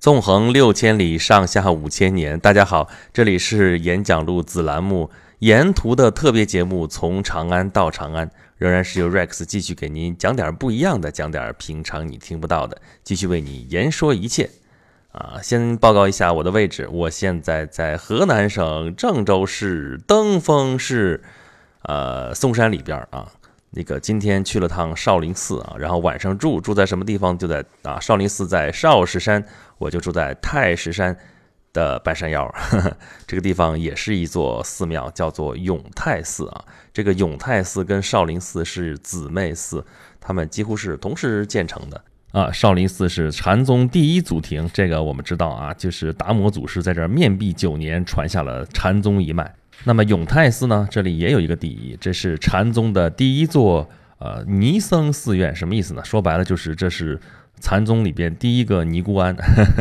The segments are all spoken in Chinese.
纵横六千里，上下五千年。大家好，这里是演讲录子栏目沿途的特别节目，从长安到长安，仍然是由 Rex 继续给您讲点不一样的，讲点平常你听不到的，继续为你言说一切。啊，先报告一下我的位置，我现在在河南省郑州市登封市，呃，嵩山里边啊。那个今天去了趟少林寺啊，然后晚上住住在什么地方？就在啊，少林寺在少室山。我就住在太石山的半山腰，这个地方也是一座寺庙，叫做永泰寺啊。这个永泰寺跟少林寺是姊妹寺，他们几乎是同时建成的啊。少林寺是禅宗第一祖庭，这个我们知道啊，就是达摩祖师在这儿面壁九年，传下了禅宗一脉。那么永泰寺呢，这里也有一个第一，这是禅宗的第一座呃尼僧寺院，什么意思呢？说白了就是这是。禅宗里边第一个尼姑庵，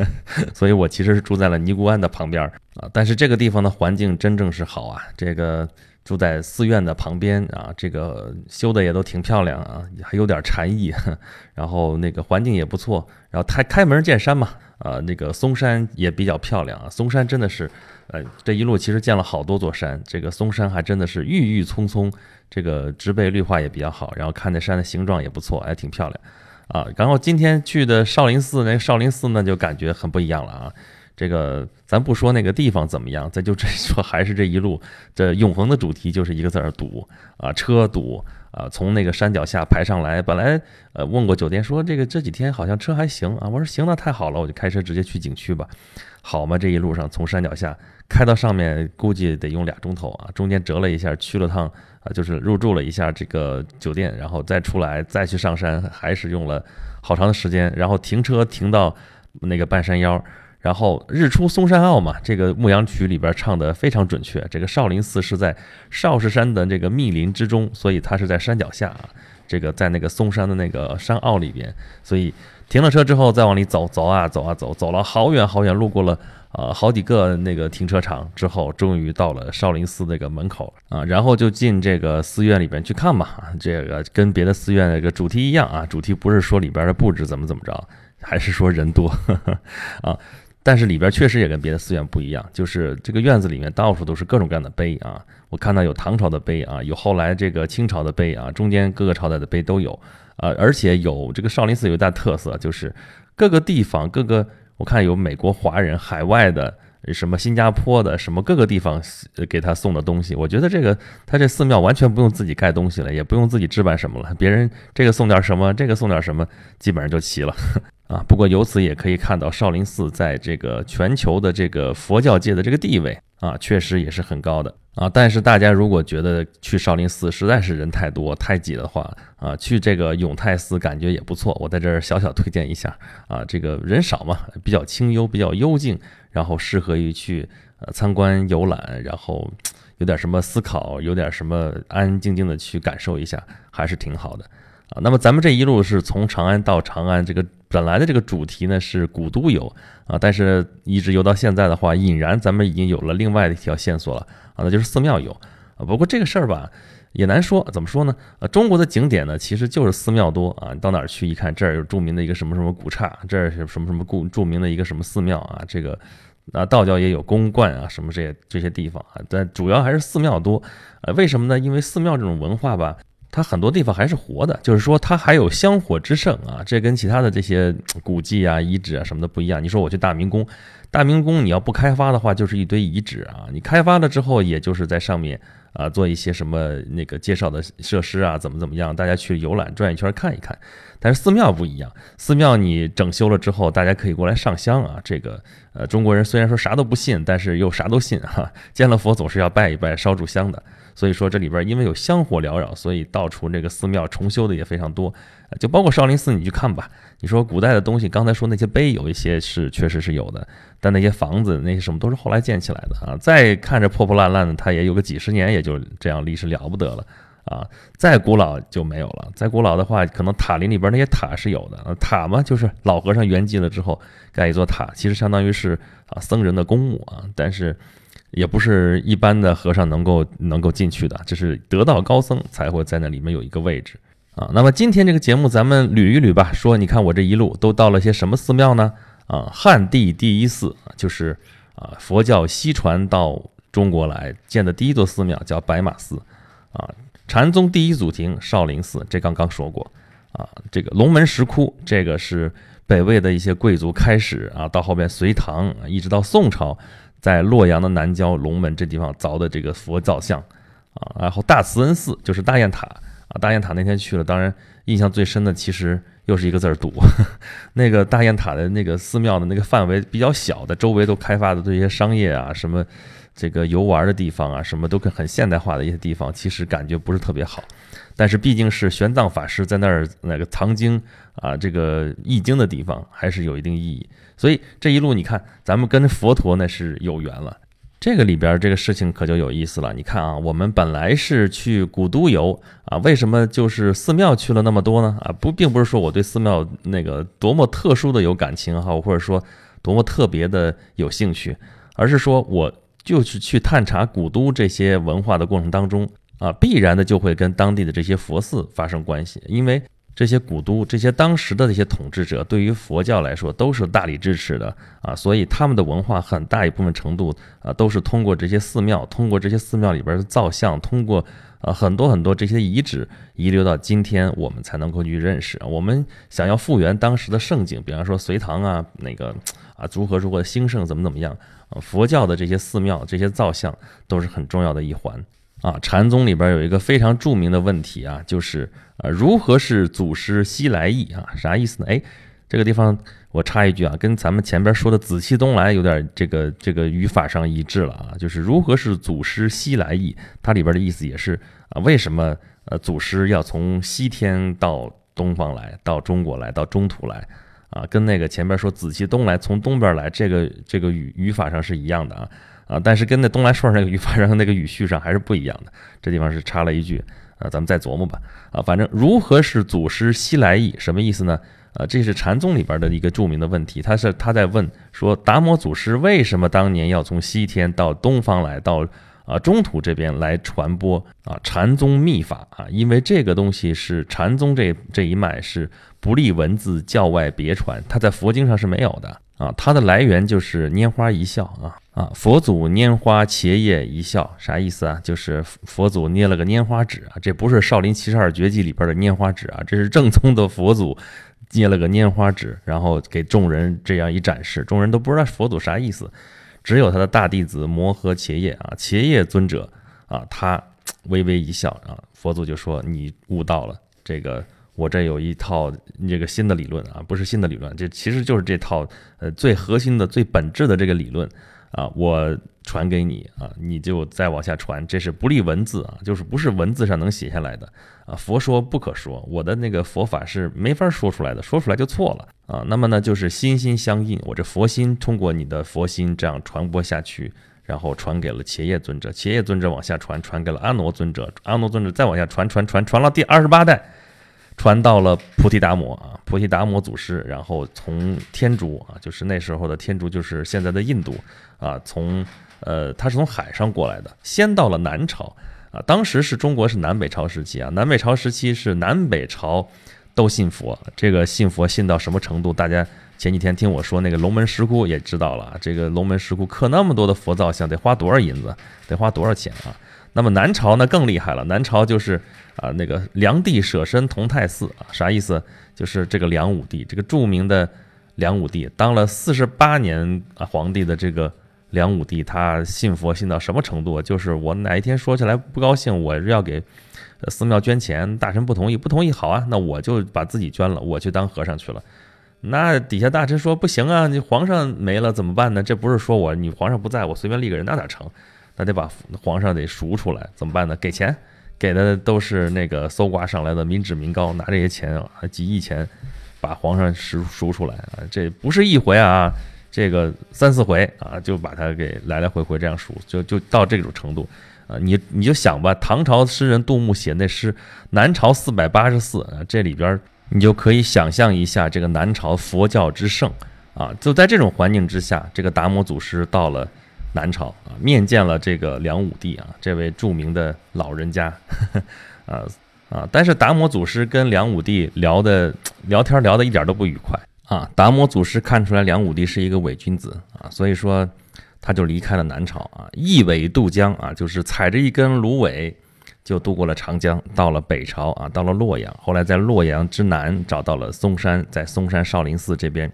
所以我其实是住在了尼姑庵的旁边啊。但是这个地方的环境真正是好啊，这个住在寺院的旁边啊，这个修的也都挺漂亮啊，还有点禅意。然后那个环境也不错，然后开开门见山嘛，啊，那个嵩山也比较漂亮啊。嵩山真的是，呃，这一路其实建了好多座山，这个嵩山还真的是郁郁葱葱，这个植被绿化也比较好，然后看那山的形状也不错，还挺漂亮。啊，然后今天去的少林寺，那少林寺呢就感觉很不一样了啊。这个咱不说那个地方怎么样，咱就这说还是这一路，这永恒的主题就是一个字儿堵啊，车堵啊，从那个山脚下排上来。本来呃问过酒店说这个这几天好像车还行啊，我说行那太好了，我就开车直接去景区吧。好嘛，这一路上从山脚下开到上面，估计得用俩钟头啊，中间折了一下，去了趟啊。就是入住了一下这个酒店，然后再出来再去上山，还是用了好长的时间。然后停车停到那个半山腰，然后日出嵩山坳嘛，这个牧羊曲里边唱的非常准确。这个少林寺是在少室山的这个密林之中，所以它是在山脚下啊，这个在那个嵩山的那个山坳里边。所以停了车之后再往里走，走啊走啊走，走了好远好远，路过了。啊，好几个那个停车场之后，终于到了少林寺那个门口啊，然后就进这个寺院里边去看吧。这个跟别的寺院那个主题一样啊，主题不是说里边的布置怎么怎么着，还是说人多 啊。但是里边确实也跟别的寺院不一样，就是这个院子里面到处都是各种各样的碑啊。我看到有唐朝的碑啊，有后来这个清朝的碑啊，中间各个朝代的碑都有啊。而且有这个少林寺有一大特色，就是各个地方各个。我看有美国华人、海外的、什么新加坡的、什么各个地方给他送的东西，我觉得这个他这寺庙完全不用自己盖东西了，也不用自己置办什么了，别人这个送点什么，这个送点什么，基本上就齐了啊。不过由此也可以看到少林寺在这个全球的这个佛教界的这个地位啊，确实也是很高的。啊，但是大家如果觉得去少林寺实在是人太多太挤的话，啊，去这个永泰寺感觉也不错。我在这儿小小推荐一下，啊，这个人少嘛，比较清幽，比较幽静，然后适合于去呃参观游览，然后有点什么思考，有点什么安安静静的去感受一下，还是挺好的。啊，那么咱们这一路是从长安到长安，这个本来的这个主题呢是古都游啊，但是一直游到现在的话，引然咱们已经有了另外的一条线索了。啊，那就是寺庙游啊。不过这个事儿吧，也难说。怎么说呢？呃，中国的景点呢，其实就是寺庙多啊。你到哪儿去一看，这儿有著名的一个什么什么古刹，这儿是什么什么故著名的一个什么寺庙啊。这个啊，道教也有宫观啊，什么这些这些地方啊。但主要还是寺庙多。呃，为什么呢？因为寺庙这种文化吧，它很多地方还是活的，就是说它还有香火之盛啊。这跟其他的这些古迹啊、遗址啊什么的不一样。你说我去大明宫。大明宫你要不开发的话，就是一堆遗址啊。你开发了之后，也就是在上面啊做一些什么那个介绍的设施啊，怎么怎么样，大家去游览转一圈看一看。但是寺庙不一样，寺庙你整修了之后，大家可以过来上香啊。这个呃，中国人虽然说啥都不信，但是又啥都信哈。见了佛总是要拜一拜，烧柱香的。所以说这里边因为有香火缭绕，所以到处这个寺庙重修的也非常多。就包括少林寺，你去看吧。你说古代的东西，刚才说那些碑有一些是确实是有的，但那些房子那些什么都是后来建起来的啊。再看着破破烂烂的，它也有个几十年，也就这样历史了不得了啊。再古老就没有了。再古老的话，可能塔林里边那些塔是有的。塔嘛，就是老和尚圆寂了之后盖一座塔，其实相当于是啊僧人的公墓啊。但是也不是一般的和尚能够能够进去的，就是得道高僧才会在那里面有一个位置。啊，那么今天这个节目咱们捋一捋吧。说，你看我这一路都到了些什么寺庙呢？啊，汉地第一寺就是啊，佛教西传到中国来建的第一座寺庙叫白马寺啊。禅宗第一祖庭少林寺，这刚刚说过啊。这个龙门石窟，这个是北魏的一些贵族开始啊，到后边隋唐一直到宋朝，在洛阳的南郊龙门这地方凿的这个佛造像啊。然后大慈恩寺就是大雁塔啊，大雁塔那天去了，当然印象最深的其实。又是一个字儿堵，那个大雁塔的那个寺庙的那个范围比较小的，周围都开发的这些商业啊，什么这个游玩的地方啊，什么都很现代化的一些地方，其实感觉不是特别好。但是毕竟是玄奘法师在那儿那个藏经啊，这个译经的地方，还是有一定意义。所以这一路你看，咱们跟佛陀那是有缘了。这个里边这个事情可就有意思了。你看啊，我们本来是去古都游啊，为什么就是寺庙去了那么多呢？啊，不，并不是说我对寺庙那个多么特殊的有感情哈，或者说多么特别的有兴趣，而是说我就是去探查古都这些文化的过程当中啊，必然的就会跟当地的这些佛寺发生关系，因为。这些古都，这些当时的这些统治者，对于佛教来说都是大力支持的啊，所以他们的文化很大一部分程度啊，都是通过这些寺庙，通过这些寺庙里边的造像，通过啊很多很多这些遗址遗留到今天，我们才能够去认识。我们想要复原当时的盛景，比方说隋唐啊，那个啊如何如何兴盛，怎么怎么样啊，佛教的这些寺庙、这些造像都是很重要的一环。啊，禅宗里边有一个非常著名的问题啊，就是啊，如何是祖师西来意啊？啥意思呢？哎，这个地方我插一句啊，跟咱们前边说的紫气东来有点这个这个语法上一致了啊，就是如何是祖师西来意？它里边的意思也是啊，为什么呃祖师要从西天到东方来，到中国来，到中土来啊？跟那个前边说紫气东来从东边来，这个这个语语法上是一样的啊。啊，但是跟那东来顺那个语法上那个语序上还是不一样的，这地方是插了一句，啊，咱们再琢磨吧。啊，反正如何是祖师西来意，什么意思呢？啊，这是禅宗里边的一个著名的问题，他是他在问说，达摩祖师为什么当年要从西天到东方来到啊中土这边来传播啊禅宗秘法啊？因为这个东西是禅宗这这一脉是不立文字，教外别传，它在佛经上是没有的。啊，它的来源就是拈花一笑啊啊！佛祖拈花茄叶一笑，啥意思啊？就是佛祖捏了个拈花指啊，这不是少林七十二绝技里边的拈花指啊，这是正宗的佛祖捏了个拈花指，然后给众人这样一展示，众人都不知道佛祖啥意思，只有他的大弟子摩诃伽叶啊，伽叶尊者啊，他微微一笑啊，佛祖就说你悟到了这个。我这有一套这个新的理论啊，不是新的理论，这其实就是这套呃最核心的、最本质的这个理论啊，我传给你啊，你就再往下传，这是不立文字啊，就是不是文字上能写下来的啊。佛说不可说，我的那个佛法是没法说出来的，说出来就错了啊。那么呢，就是心心相印，我这佛心通过你的佛心这样传播下去，然后传给了伽叶尊者，伽叶尊者往下传，传给了阿耨尊者，阿耨尊者再往下传，传传传到第二十八代。传到了菩提达摩啊，菩提达摩祖师，然后从天竺啊，就是那时候的天竺，就是现在的印度啊，从呃，他是从海上过来的，先到了南朝啊，当时是中国是南北朝时期啊，南北朝时期是南北朝都信佛，这个信佛信到什么程度？大家前几天听我说那个龙门石窟也知道了，这个龙门石窟刻那么多的佛造像，得花多少银子？得花多少钱啊？那么南朝呢更厉害了，南朝就是啊那个梁帝舍身同泰寺啊，啥意思？就是这个梁武帝，这个著名的梁武帝，当了四十八年啊皇帝的这个梁武帝，他信佛信到什么程度？就是我哪一天说起来不高兴，我要给寺庙捐钱，大臣不同意，不同意好啊，那我就把自己捐了，我去当和尚去了。那底下大臣说不行啊，你皇上没了怎么办呢？这不是说我你皇上不在我随便立个人那哪成？那得把皇上得赎出来，怎么办呢？给钱，给的都是那个搜刮上来的民脂民膏，拿这些钱啊，几亿钱，把皇上赎赎出来啊！这不是一回啊，这个三四回啊，就把他给来来回回这样赎，就就到这种程度啊！你你就想吧，唐朝诗人杜牧写那诗《南朝四百八十寺》啊，这里边你就可以想象一下这个南朝佛教之盛啊！就在这种环境之下，这个达摩祖师到了。南朝啊，面见了这个梁武帝啊，这位著名的老人家，啊啊，但是达摩祖师跟梁武帝聊的 聊天聊的一点都不愉快啊，达摩祖师看出来梁武帝是一个伪君子啊，所以说他就离开了南朝啊，一苇渡江啊，就是踩着一根芦苇就渡过了长江，到了北朝啊，到了洛阳。后来在洛阳之南找到了嵩山，在嵩山少林寺这边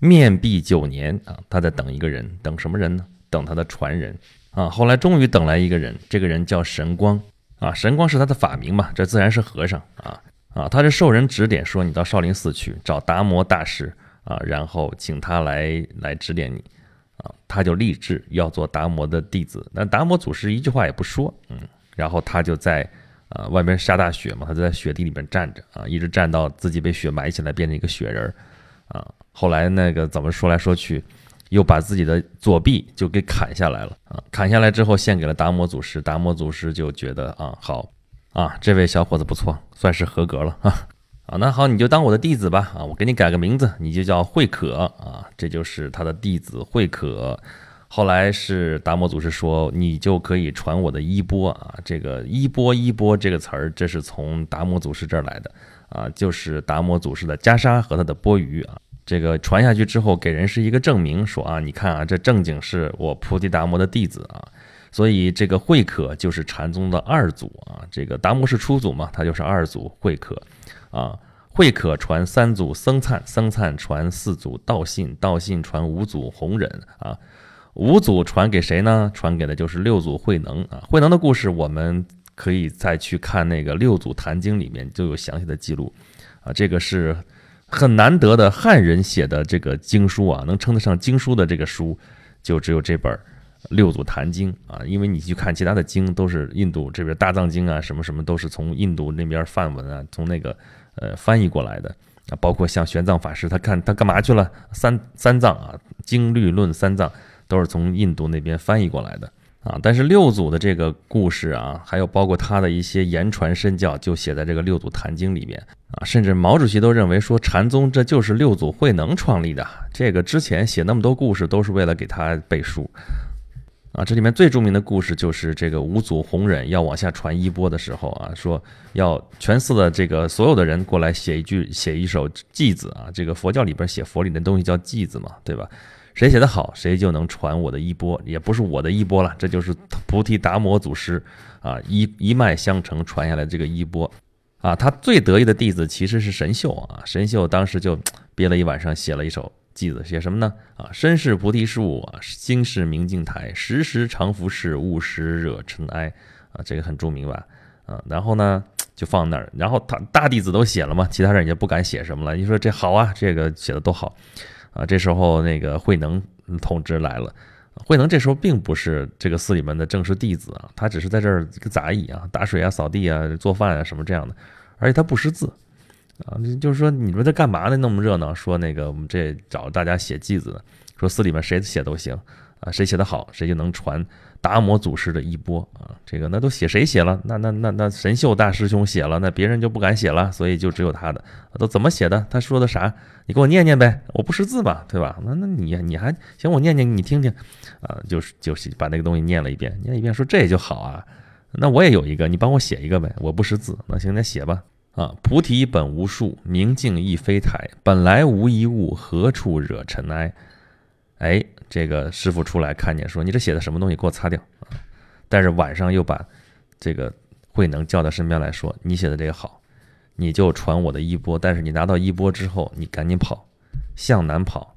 面壁九年啊，他在等一个人，等什么人呢？等他的传人啊。后来终于等来一个人，这个人叫神光啊，神光是他的法名嘛，这自然是和尚啊。啊，他是受人指点说，你到少林寺去找达摩大师啊，然后请他来来指点你啊，他就立志要做达摩的弟子。那达摩祖师一句话也不说，嗯，然后他就在啊外边下大雪嘛，他就在雪地里边站着啊，一直站到自己被雪埋起来变成一个雪人儿啊。后来那个怎么说来说去，又把自己的左臂就给砍下来了啊，砍下来之后献给了达摩祖师，达摩祖师就觉得啊好。啊，这位小伙子不错，算是合格了 啊！啊，那好，你就当我的弟子吧！啊，我给你改个名字，你就叫慧可啊！这就是他的弟子慧可。后来是达摩祖师说，你就可以传我的衣钵啊！这个衣钵衣钵这个词儿，这是从达摩祖师这儿来的啊，就是达摩祖师的袈裟和他的钵盂啊。这个传下去之后，给人是一个证明，说啊，你看啊，这正经是我菩提达摩的弟子啊。所以这个慧可就是禅宗的二祖啊，这个达摩是初祖嘛，他就是二祖慧可，啊，慧可传三祖僧璨，僧璨传四祖道信，道信传五祖弘忍啊，五祖传给谁呢？传给的就是六祖慧能啊。慧能的故事我们可以再去看那个《六祖坛经》里面就有详细的记录啊，这个是很难得的汉人写的这个经书啊，能称得上经书的这个书就只有这本。六祖坛经啊，因为你去看其他的经，都是印度这边大藏经啊，什么什么都是从印度那边梵文啊，从那个呃翻译过来的啊，包括像玄奘法师，他看他干嘛去了？三三藏啊，经律论三藏都是从印度那边翻译过来的啊。但是六祖的这个故事啊，还有包括他的一些言传身教，就写在这个六祖坛经里面啊。甚至毛主席都认为说，禅宗这就是六祖慧能创立的。这个之前写那么多故事，都是为了给他背书。啊，这里面最著名的故事就是这个五祖弘忍要往下传衣钵的时候啊，说要全寺的这个所有的人过来写一句、写一首偈子啊。这个佛教里边写佛里的东西叫偈子嘛，对吧？谁写的好，谁就能传我的衣钵，也不是我的衣钵了，这就是菩提达摩祖师啊一一脉相承传下来这个衣钵啊。他最得意的弟子其实是神秀啊，神秀当时就憋了一晚上写了一首。偈子写什么呢？啊，身是菩提树啊，心是明镜台，时时常拂拭，勿使惹尘埃啊，这个很著名吧？啊，然后呢就放那儿，然后他大弟子都写了嘛，其他人也不敢写什么了。你说这好啊，这个写的多好啊！这时候那个慧能通知来了，慧能这时候并不是这个寺里面的正式弟子啊，他只是在这儿个杂役啊，打水啊、扫地啊、做饭啊什么这样的，而且他不识字。啊，就是说，你们在干嘛呢？那么热闹，说那个我们这找大家写偈子，说寺里面谁写都行啊，谁写的好，谁就能传达摩祖师的衣钵啊。这个那都写谁写了？那那那那神秀大师兄写了，那别人就不敢写了，所以就只有他的。都怎么写的？他说的啥？你给我念念呗，我不识字吧，对吧？那那你你还行，我念念你听听啊，就是就是把那个东西念了一遍，念一遍说这也就好啊。那我也有一个，你帮我写一个呗，我不识字，那行，那写吧。啊，菩提本无树，明镜亦非台，本来无一物，何处惹尘埃？哎，这个师傅出来看见，说你这写的什么东西，给我擦掉啊！但是晚上又把这个慧能叫到身边来说，你写的这个好，你就传我的衣钵。但是你拿到衣钵之后，你赶紧跑，向南跑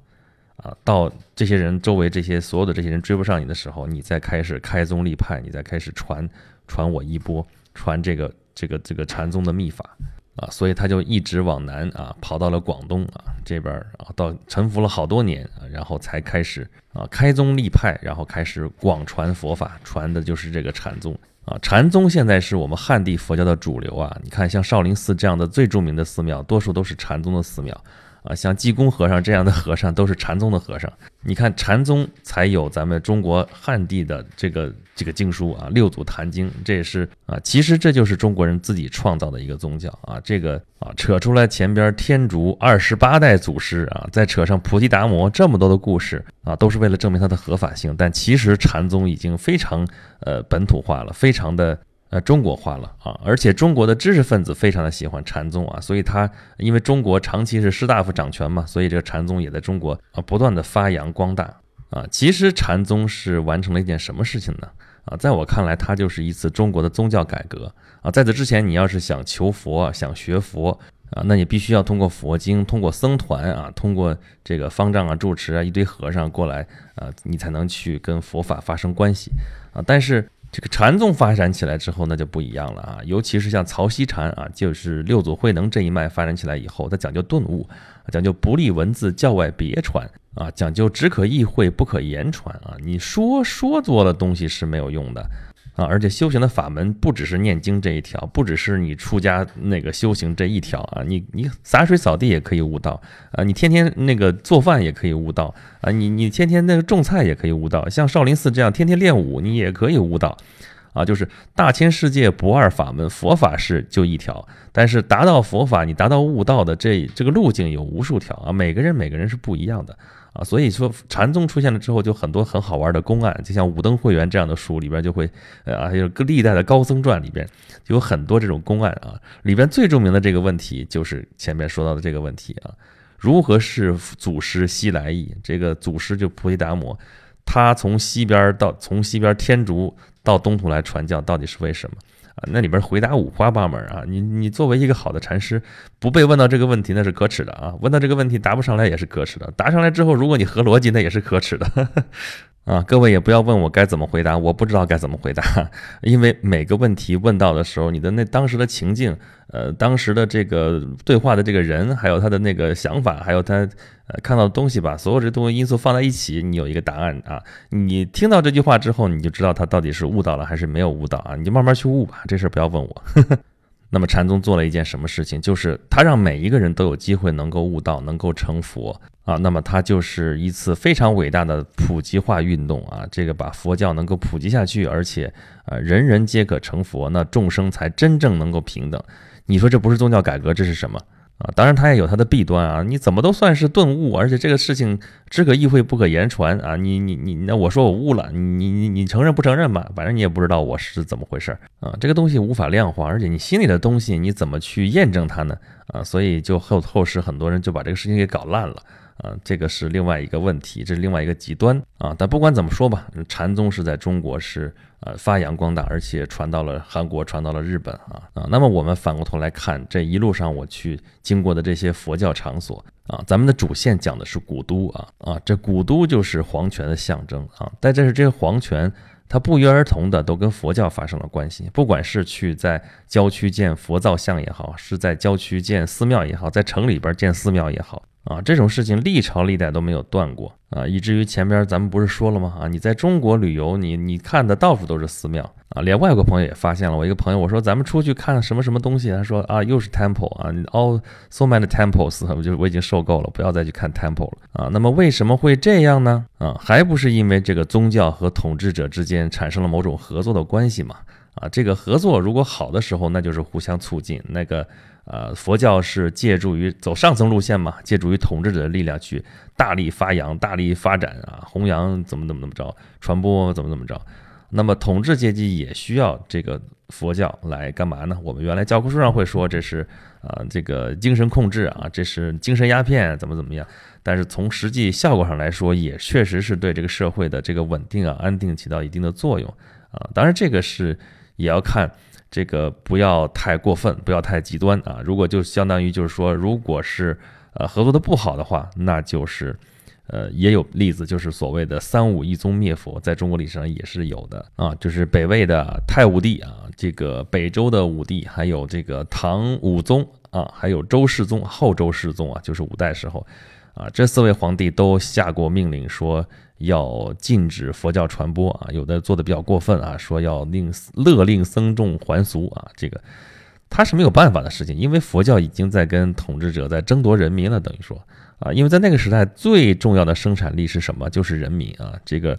啊！到这些人周围，这些所有的这些人追不上你的时候，你再开始开宗立派，你再开始传传我衣钵，传这个。这个这个禅宗的秘法啊，所以他就一直往南啊，跑到了广东啊这边啊，到沉浮了好多年啊，然后才开始啊开宗立派，然后开始广传佛法，传的就是这个禅宗啊。禅宗现在是我们汉地佛教的主流啊。你看，像少林寺这样的最著名的寺庙，多数都是禅宗的寺庙。啊，像济公和尚这样的和尚都是禅宗的和尚。你看，禅宗才有咱们中国汉地的这个这个经书啊，《六祖坛经》，这也是啊，其实这就是中国人自己创造的一个宗教啊。这个啊，扯出来前边天竺二十八代祖师啊，再扯上菩提达摩这么多的故事啊，都是为了证明它的合法性。但其实禅宗已经非常呃本土化了，非常的。呃中国化了啊，而且中国的知识分子非常的喜欢禅宗啊，所以他因为中国长期是士大夫掌权嘛，所以这个禅宗也在中国啊不断的发扬光大啊。其实禅宗是完成了一件什么事情呢？啊，在我看来，它就是一次中国的宗教改革啊。在此之前，你要是想求佛、想学佛啊，那你必须要通过佛经、通过僧团啊、通过这个方丈啊、住持啊一堆和尚过来啊，你才能去跟佛法发生关系啊。但是这个禅宗发展起来之后，那就不一样了啊。尤其是像曹溪禅啊，就是六祖慧能这一脉发展起来以后，它讲究顿悟，讲究不立文字，教外别传。啊，讲究只可意会不可言传啊！你说说多了东西是没有用的啊！而且修行的法门不只是念经这一条，不只是你出家那个修行这一条啊！你你洒水扫地也可以悟道啊！你天天那个做饭也可以悟道啊！你你天天那个种菜也可以悟道，像少林寺这样天天练武你也可以悟道啊！就是大千世界不二法门，佛法是就一条，但是达到佛法，你达到悟道的这这个路径有无数条啊！每个人每个人是不一样的。啊，所以说禅宗出现了之后，就很多很好玩的公案，就像《五灯会员》这样的书里边就会，呃，还有个历代的高僧传里边就有很多这种公案啊。里边最著名的这个问题就是前面说到的这个问题啊：如何是祖师西来意？这个祖师就菩提达摩，他从西边到从西边天竺到东土来传教，到底是为什么？那里边回答五花八门啊！你你作为一个好的禅师，不被问到这个问题那是可耻的啊！问到这个问题答不上来也是可耻的，答上来之后如果你合逻辑那也是可耻的。啊，各位也不要问我该怎么回答，我不知道该怎么回答，因为每个问题问到的时候，你的那当时的情境，呃，当时的这个对话的这个人，还有他的那个想法，还有他呃看到的东西吧，所有这东西因素放在一起，你有一个答案啊。你听到这句话之后，你就知道他到底是悟到了还是没有悟到啊，你就慢慢去悟吧，这事儿不要问我。那么禅宗做了一件什么事情？就是他让每一个人都有机会能够悟道，能够成佛啊。那么他就是一次非常伟大的普及化运动啊。这个把佛教能够普及下去，而且啊人人皆可成佛，那众生才真正能够平等。你说这不是宗教改革，这是什么？啊，当然它也有它的弊端啊！你怎么都算是顿悟，而且这个事情只可意会不可言传啊！你你你，那我说我悟了，你你你承认不承认吧？反正你也不知道我是怎么回事啊！这个东西无法量化，而且你心里的东西你怎么去验证它呢？啊，所以就后后世很多人就把这个事情给搞烂了。啊，这个是另外一个问题，这是另外一个极端啊。但不管怎么说吧，禅宗是在中国是呃发扬光大，而且传到了韩国，传到了日本啊啊。那么我们反过头来看，这一路上我去经过的这些佛教场所啊，咱们的主线讲的是古都啊啊，这古都就是皇权的象征啊。但这是这些皇权，它不约而同的都跟佛教发生了关系，不管是去在郊区建佛造像也好，是在郊区建寺庙也好，在城里边建寺庙也好。啊，这种事情历朝历代都没有断过啊，以至于前边咱们不是说了吗？啊，你在中国旅游，你你看的到处都是寺庙啊，连外国朋友也发现了。我一个朋友，我说咱们出去看什么什么东西，他说啊，又是 temple 啊，all so many temples，我 就我已经受够了，不要再去看 temple 了啊。那么为什么会这样呢？啊，还不是因为这个宗教和统治者之间产生了某种合作的关系嘛？啊，这个合作如果好的时候，那就是互相促进那个。呃，佛教是借助于走上层路线嘛，借助于统治者的力量去大力发扬、大力发展啊，弘扬怎么怎么怎么着，传播怎么怎么着。那么统治阶级也需要这个佛教来干嘛呢？我们原来教科书上会说这是啊，这个精神控制啊，这是精神鸦片，怎么怎么样。但是从实际效果上来说，也确实是对这个社会的这个稳定啊、安定起到一定的作用啊。当然，这个是也要看。这个不要太过分，不要太极端啊！如果就相当于就是说，如果是呃合作的不好的话，那就是呃也有例子，就是所谓的三武一宗灭佛，在中国历史上也是有的啊，就是北魏的太武帝啊，这个北周的武帝，还有这个唐武宗啊，还有周世宗、后周世宗啊，就是五代时候啊，这四位皇帝都下过命令说。要禁止佛教传播啊，有的做的比较过分啊，说要令勒令僧众还俗啊，这个他是没有办法的事情，因为佛教已经在跟统治者在争夺人民了，等于说啊，因为在那个时代最重要的生产力是什么？就是人民啊，这个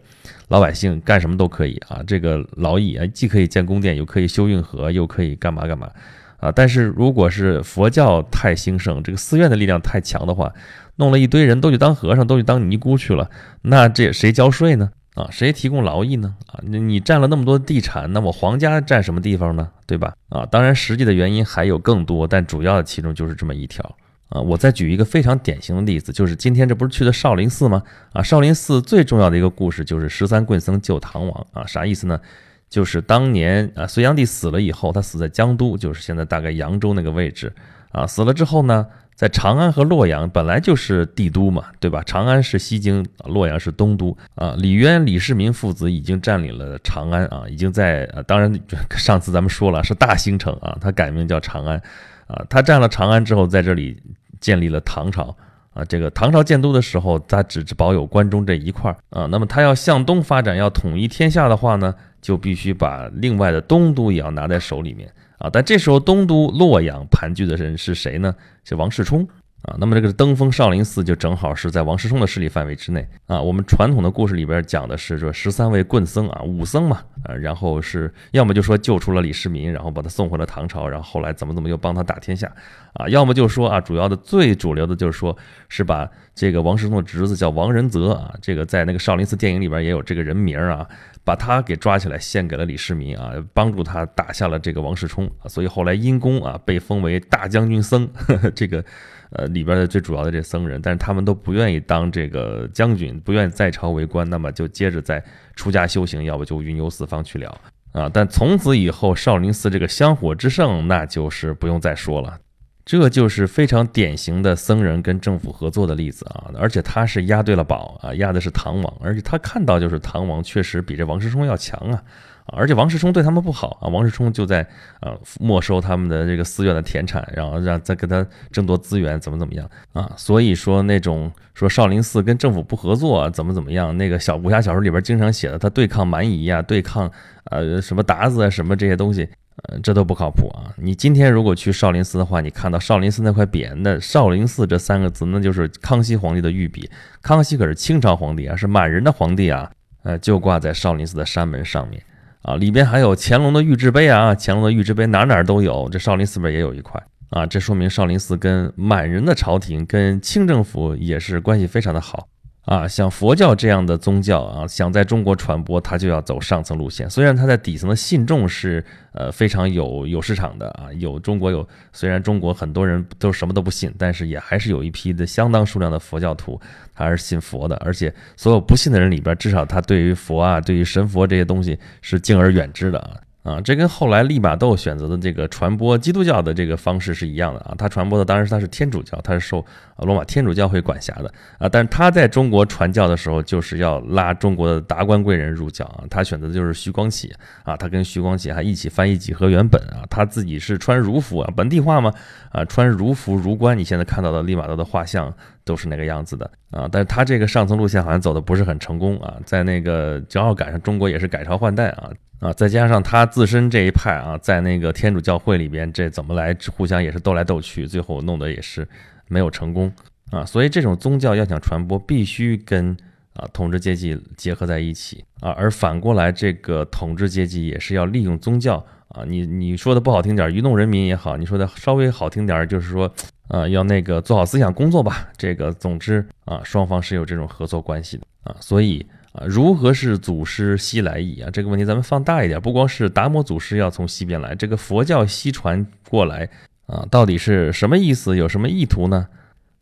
老百姓干什么都可以啊，这个劳役啊，既可以建宫殿，又可以修运河，又可以干嘛干嘛啊。但是如果是佛教太兴盛，这个寺院的力量太强的话，弄了一堆人都去当和尚，都去当尼姑去了，那这谁交税呢？啊，谁提供劳役呢？啊，你你占了那么多地产，那我皇家占什么地方呢？对吧？啊，当然实际的原因还有更多，但主要的其中就是这么一条啊。我再举一个非常典型的例子，就是今天这不是去的少林寺吗？啊，少林寺最重要的一个故事就是十三棍僧救唐王啊，啥意思呢？就是当年啊隋炀帝死了以后，他死在江都，就是现在大概扬州那个位置啊，死了之后呢？在长安和洛阳本来就是帝都嘛，对吧？长安是西京，洛阳是东都啊。李渊、李世民父子已经占领了长安啊，已经在……啊当然，上次咱们说了是大兴城啊，他改名叫长安啊。他占了长安之后，在这里建立了唐朝啊。这个唐朝建都的时候，他只保有关中这一块儿啊。那么他要向东发展，要统一天下的话呢，就必须把另外的东都也要拿在手里面。啊，但这时候东都洛阳盘踞的人是谁呢？是王世充啊。那么这个登封少林寺就正好是在王世充的势力范围之内啊。我们传统的故事里边讲的是说十三位棍僧啊，武僧嘛，呃，然后是要么就说救出了李世民，然后把他送回了唐朝，然后后来怎么怎么又帮他打天下啊，要么就说啊，主要的最主流的就是说是把这个王世充的侄子叫王仁泽啊，这个在那个少林寺电影里边也有这个人名啊。把他给抓起来，献给了李世民啊，帮助他打下了这个王世充啊，所以后来因功啊，被封为大将军僧。这个呃里边的最主要的这僧人，但是他们都不愿意当这个将军，不愿意在朝为官，那么就接着在出家修行，要不就云游四方去了啊。但从此以后，少林寺这个香火之盛，那就是不用再说了。这就是非常典型的僧人跟政府合作的例子啊，而且他是押对了宝啊，押的是唐王，而且他看到就是唐王确实比这王世充要强啊，而且王世充对他们不好啊，王世充就在呃没收他们的这个寺院的田产，然后让再跟他争夺资源，怎么怎么样啊？所以说那种说少林寺跟政府不合作怎么怎么样，那个小武侠小说里边经常写的，他对抗蛮夷呀，对抗呃什么鞑子啊什么这些东西。呃，这都不靠谱啊！你今天如果去少林寺的话，你看到少林寺那块匾，那“少林寺”这三个字，那就是康熙皇帝的御笔。康熙可是清朝皇帝啊，是满人的皇帝啊，呃，就挂在少林寺的山门上面啊。里边还有乾隆的御制杯啊，乾隆的御制杯哪哪都有，这少林寺边也有一块啊。这说明少林寺跟满人的朝廷、跟清政府也是关系非常的好。啊，像佛教这样的宗教啊，想在中国传播，它就要走上层路线。虽然它在底层的信众是呃非常有有市场的啊，有中国有，虽然中国很多人都什么都不信，但是也还是有一批的相当数量的佛教徒，还是信佛的。而且所有不信的人里边，至少他对于佛啊，对于神佛这些东西是敬而远之的啊。啊，这跟后来利玛窦选择的这个传播基督教的这个方式是一样的啊。他传播的当然是他是天主教，他是受罗马天主教会管辖的啊。但是他在中国传教的时候，就是要拉中国的达官贵人入教啊。他选择的就是徐光启啊，他跟徐光启还一起翻译几何原本啊。他自己是穿儒服啊，本地化嘛啊，穿儒服儒冠。你现在看到的利玛窦的画像都是那个样子的啊。但是他这个上层路线好像走的不是很成功啊，在那个正好赶上中国也是改朝换代啊。啊，再加上他自身这一派啊，在那个天主教会里边，这怎么来互相也是斗来斗去，最后弄得也是没有成功啊。所以这种宗教要想传播，必须跟啊统治阶级结合在一起啊。而反过来，这个统治阶级也是要利用宗教啊。你你说的不好听点，愚弄人民也好；你说的稍微好听点，就是说啊，要那个做好思想工作吧。这个总之啊，双方是有这种合作关系的啊。所以。啊，如何是祖师西来意啊？这个问题咱们放大一点，不光是达摩祖师要从西边来，这个佛教西传过来啊，到底是什么意思？有什么意图呢？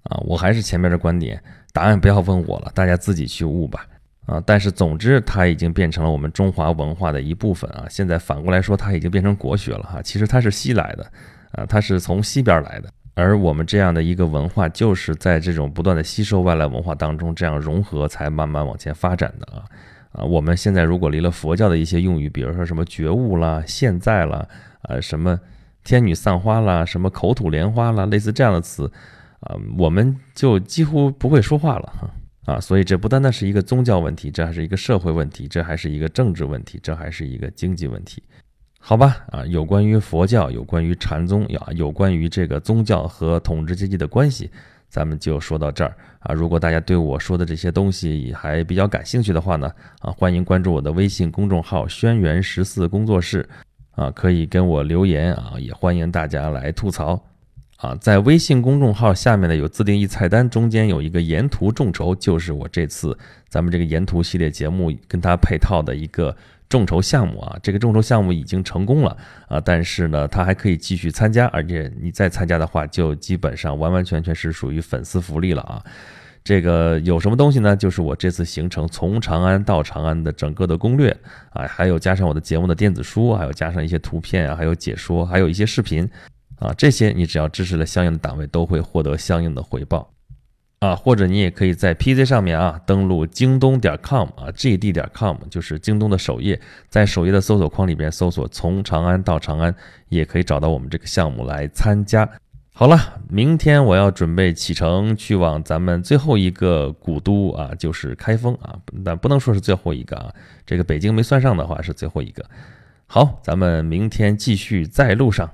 啊，我还是前面的观点，答案不要问我了，大家自己去悟吧。啊，但是总之，它已经变成了我们中华文化的一部分啊。现在反过来说，它已经变成国学了哈。其实它是西来的，啊，它是从西边来的。而我们这样的一个文化，就是在这种不断的吸收外来文化当中，这样融合，才慢慢往前发展的啊啊！我们现在如果离了佛教的一些用语，比如说什么觉悟啦、现在啦，呃，什么天女散花啦、什么口吐莲花啦，类似这样的词啊，我们就几乎不会说话了哈啊！所以这不单单是一个宗教问题，这还是一个社会问题，这还是一个政治问题，这还是一个经济问题。好吧，啊，有关于佛教，有关于禅宗，啊有关于这个宗教和统治阶级的关系，咱们就说到这儿啊。如果大家对我说的这些东西还比较感兴趣的话呢，啊，欢迎关注我的微信公众号“轩辕十四工作室”，啊，可以跟我留言啊，也欢迎大家来吐槽。啊，在微信公众号下面呢有自定义菜单，中间有一个沿途众筹，就是我这次咱们这个沿途系列节目跟它配套的一个众筹项目啊。这个众筹项目已经成功了啊，但是呢，它还可以继续参加，而且你再参加的话，就基本上完完全全是属于粉丝福利了啊。这个有什么东西呢？就是我这次行程从长安到长安的整个的攻略啊，还有加上我的节目的电子书，还有加上一些图片啊，还有解说，还有一些视频。啊，这些你只要支持了相应的档位，都会获得相应的回报，啊，或者你也可以在 PC 上面啊登录京东点 com 啊，GD 点 com 就是京东的首页，在首页的搜索框里边搜索“从长安到长安”，也可以找到我们这个项目来参加。好了，明天我要准备启程去往咱们最后一个古都啊，就是开封啊，但不能说是最后一个啊，这个北京没算上的话是最后一个。好，咱们明天继续在路上。